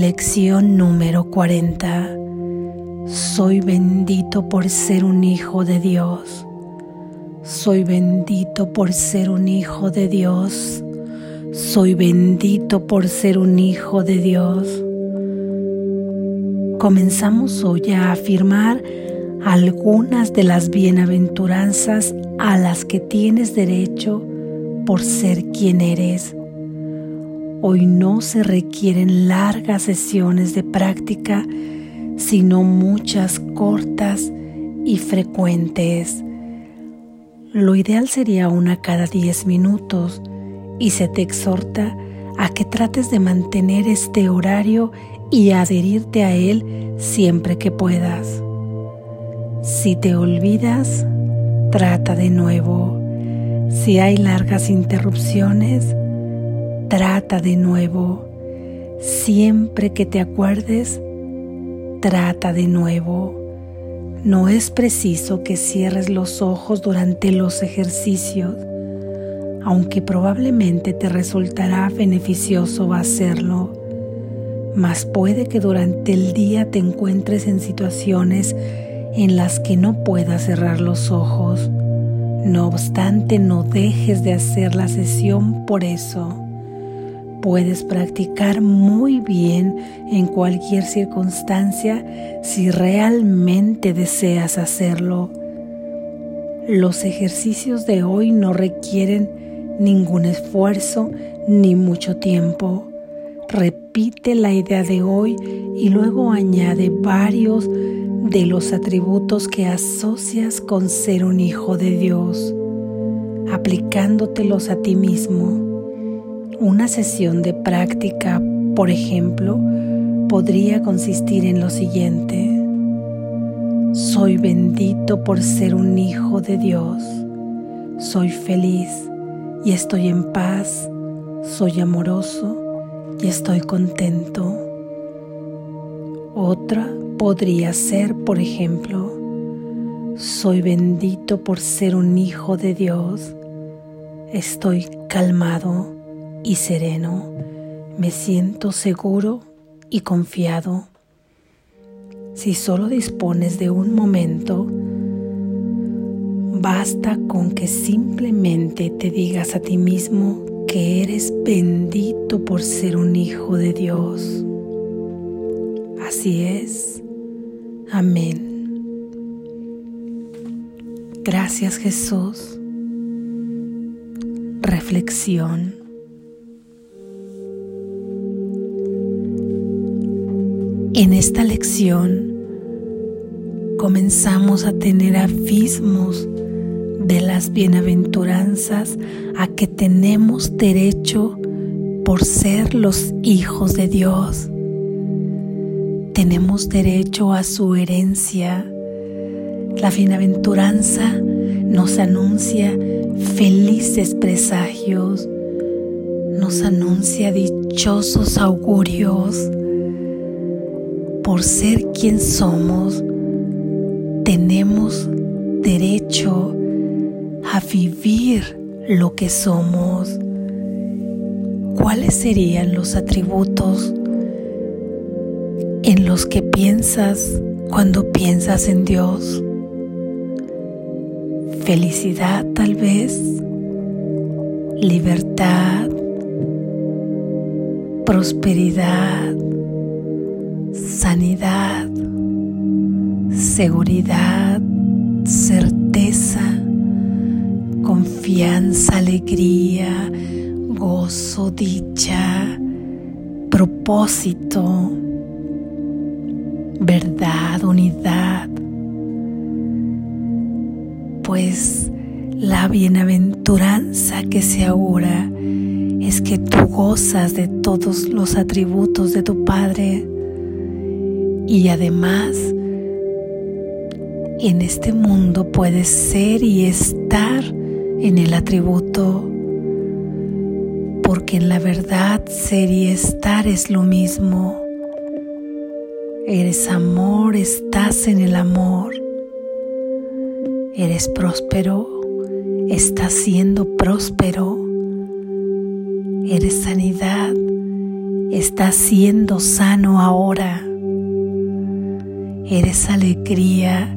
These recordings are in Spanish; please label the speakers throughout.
Speaker 1: Lección número 40. Soy bendito por ser un hijo de Dios. Soy bendito por ser un hijo de Dios. Soy bendito por ser un hijo de Dios. Comenzamos hoy a afirmar algunas de las bienaventuranzas a las que tienes derecho por ser quien eres. Hoy no se requieren largas sesiones de práctica, sino muchas cortas y frecuentes. Lo ideal sería una cada 10 minutos y se te exhorta a que trates de mantener este horario y adherirte a él siempre que puedas. Si te olvidas, trata de nuevo. Si hay largas interrupciones, trata de nuevo. Siempre que te acuerdes, trata de nuevo. No es preciso que cierres los ojos durante los ejercicios, aunque probablemente te resultará beneficioso hacerlo. Mas puede que durante el día te encuentres en situaciones en las que no puedas cerrar los ojos. No obstante, no dejes de hacer la sesión por eso. Puedes practicar muy bien en cualquier circunstancia si realmente deseas hacerlo. Los ejercicios de hoy no requieren ningún esfuerzo ni mucho tiempo. Repite la idea de hoy y luego añade varios de los atributos que asocias con ser un hijo de Dios, aplicándotelos a ti mismo. Una sesión de práctica, por ejemplo, podría consistir en lo siguiente. Soy bendito por ser un hijo de Dios. Soy feliz y estoy en paz. Soy amoroso y estoy contento. Otra podría ser, por ejemplo, soy bendito por ser un hijo de Dios. Estoy calmado y sereno. Me siento seguro y confiado. Si solo dispones de un momento, basta con que simplemente te digas a ti mismo que eres bendito por ser un hijo de Dios. Así es. Amén. Gracias Jesús. Reflexión. En esta lección comenzamos a tener abismos de las bienaventuranzas a que tenemos derecho por ser los hijos de Dios tenemos derecho a su herencia. La bienaventuranza nos anuncia felices presagios, nos anuncia dichosos augurios. Por ser quien somos, tenemos derecho a vivir lo que somos. ¿Cuáles serían los atributos en los que piensas cuando piensas en Dios. Felicidad tal vez, libertad, prosperidad, sanidad, seguridad, certeza, confianza, alegría, gozo, dicha, propósito verdad, unidad, pues la bienaventuranza que se augura es que tú gozas de todos los atributos de tu Padre y además en este mundo puedes ser y estar en el atributo porque en la verdad ser y estar es lo mismo. Eres amor, estás en el amor. Eres próspero, estás siendo próspero. Eres sanidad, Estás siendo sano ahora. Eres alegría.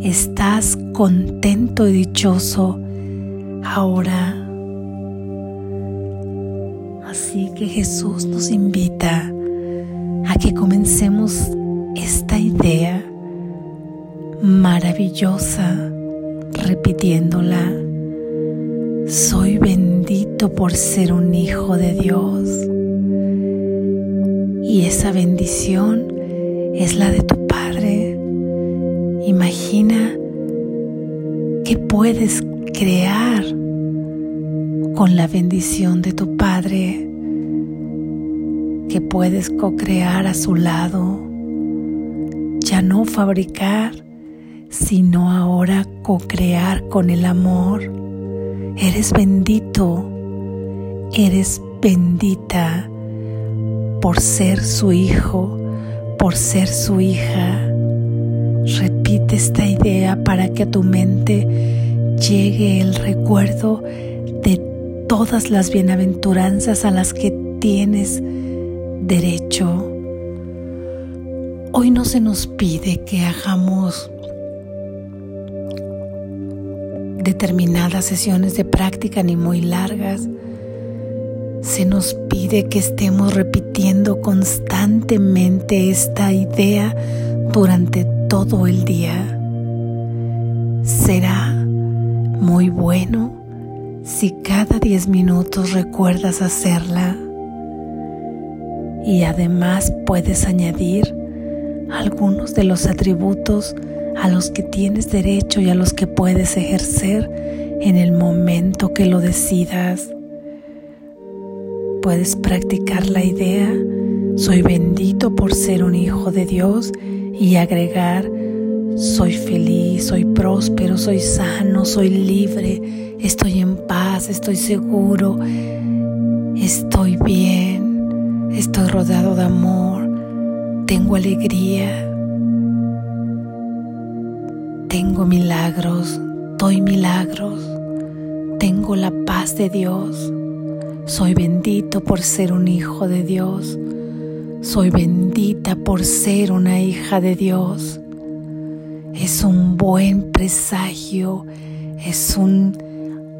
Speaker 1: Estás contento y dichoso ahora. Así que Jesús nos invita a que comencemos esta idea maravillosa repitiéndola. Soy bendito por ser un hijo de Dios. Y esa bendición es la de tu Padre. Imagina que puedes crear con la bendición de tu Padre, que puedes co-crear a su lado, ya no fabricar, sino ahora co-crear con el amor. Eres bendito, eres bendita por ser su hijo, por ser su hija. Repite esta idea para que a tu mente llegue el recuerdo de todas las bienaventuranzas a las que tienes derecho. Hoy no se nos pide que hagamos determinadas sesiones de práctica ni muy largas. Se nos pide que estemos repitiendo constantemente esta idea durante todo el día. Será muy bueno si cada 10 minutos recuerdas hacerla y además puedes añadir algunos de los atributos a los que tienes derecho y a los que puedes ejercer en el momento que lo decidas. Puedes practicar la idea, soy bendito por ser un hijo de Dios y agregar, soy feliz, soy próspero, soy sano, soy libre, estoy en paz, estoy seguro, estoy bien, estoy rodeado de amor, tengo alegría tengo milagros, doy milagros, tengo la paz de Dios, soy bendito por ser un hijo de Dios, soy bendita por ser una hija de Dios. Es un buen presagio, es un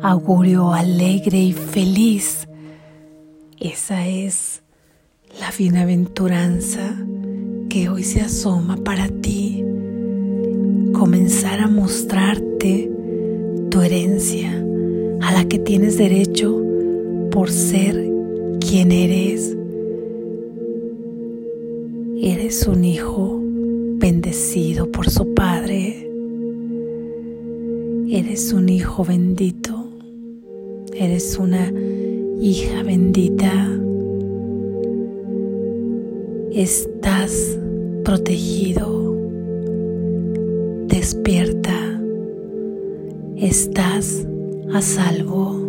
Speaker 1: augurio alegre y feliz. Esa es la bienaventuranza que hoy se asoma para ti comenzar a mostrarte tu herencia a la que tienes derecho por ser quien eres. Eres un hijo bendecido por su Padre. Eres un hijo bendito. Eres una hija bendita. Estás protegido despierta, estás a salvo.